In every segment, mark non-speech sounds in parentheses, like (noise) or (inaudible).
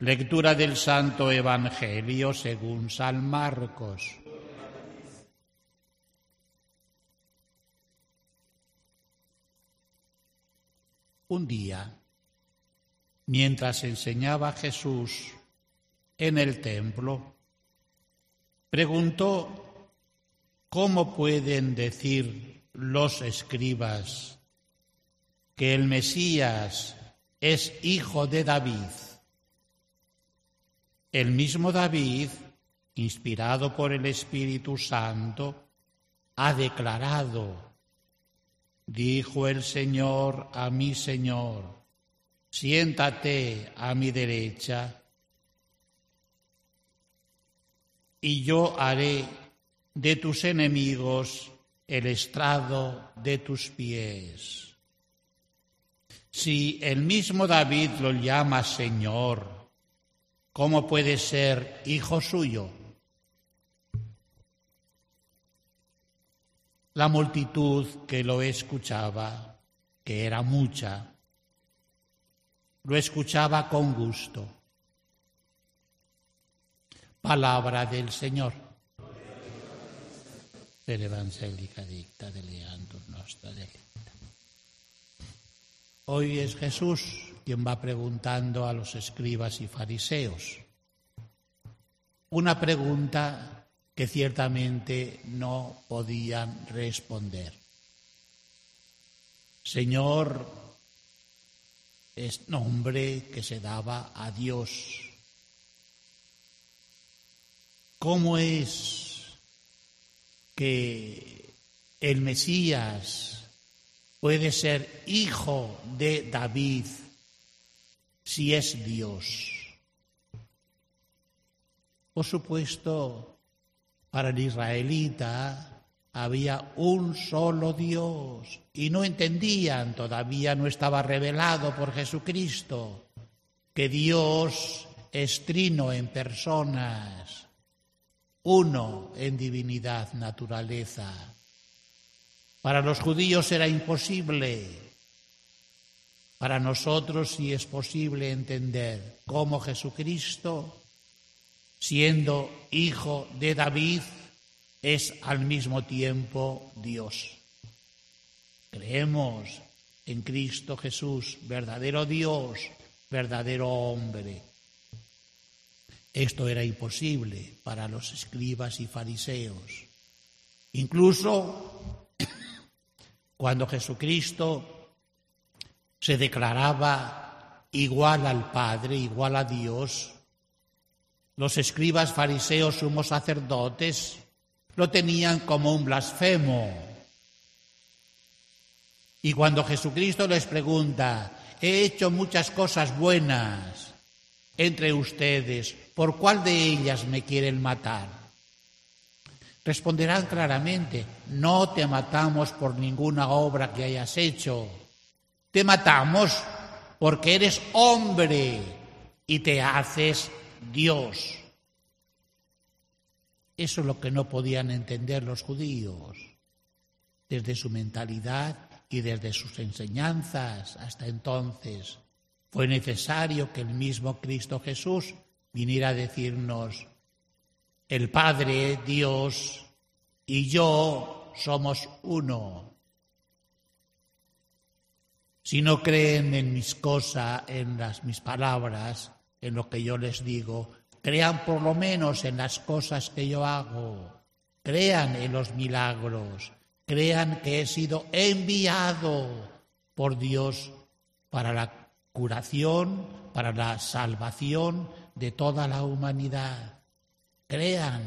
Lectura del Santo Evangelio según San Marcos. Un día, mientras enseñaba Jesús en el templo, preguntó cómo pueden decir los escribas que el Mesías es hijo de David. El mismo David, inspirado por el Espíritu Santo, ha declarado, dijo el Señor a mi Señor, siéntate a mi derecha y yo haré de tus enemigos el estrado de tus pies. Si el mismo David lo llama Señor, ¿cómo puede ser hijo suyo? La multitud que lo escuchaba, que era mucha, lo escuchaba con gusto. Palabra del Señor. De Leandro. Hoy es Jesús quien va preguntando a los escribas y fariseos. Una pregunta que ciertamente no podían responder. Señor es nombre que se daba a Dios. ¿Cómo es que el Mesías puede ser hijo de David si es Dios. Por supuesto, para el israelita había un solo Dios y no entendían, todavía no estaba revelado por Jesucristo, que Dios es trino en personas, uno en divinidad, naturaleza. Para los judíos era imposible para nosotros sí es posible entender cómo Jesucristo, siendo hijo de David, es al mismo tiempo Dios. Creemos en Cristo Jesús, verdadero Dios, verdadero hombre. Esto era imposible para los escribas y fariseos. Incluso (coughs) cuando Jesucristo se declaraba igual al Padre, igual a Dios. Los escribas, fariseos, sumos sacerdotes lo tenían como un blasfemo. Y cuando Jesucristo les pregunta, he hecho muchas cosas buenas entre ustedes, ¿por cuál de ellas me quieren matar? Responderán claramente, no te matamos por ninguna obra que hayas hecho te matamos porque eres hombre y te haces Dios. Eso es lo que no podían entender los judíos. Desde su mentalidad y desde sus enseñanzas hasta entonces fue necesario que el mismo Cristo Jesús viniera a decirnos, el Padre, Dios y yo somos uno. Si no creen en mis cosas, en las, mis palabras, en lo que yo les digo, crean por lo menos en las cosas que yo hago. Crean en los milagros. Crean que he sido enviado por Dios para la curación, para la salvación de toda la humanidad. Crean.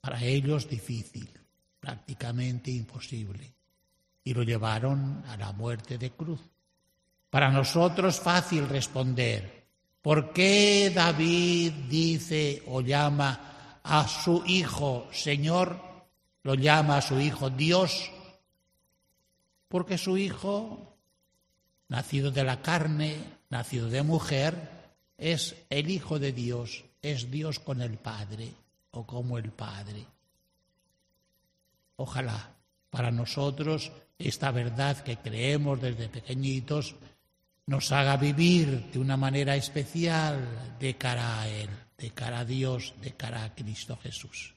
Para ellos difícil, prácticamente imposible y lo llevaron a la muerte de cruz. Para nosotros fácil responder, ¿por qué David dice o llama a su hijo Señor? Lo llama a su hijo Dios, porque su hijo, nacido de la carne, nacido de mujer, es el hijo de Dios, es Dios con el Padre o como el Padre. Ojalá para nosotros esta verdad que creemos desde pequeñitos nos haga vivir de una manera especial de cara a Él, de cara a Dios, de cara a Cristo Jesús.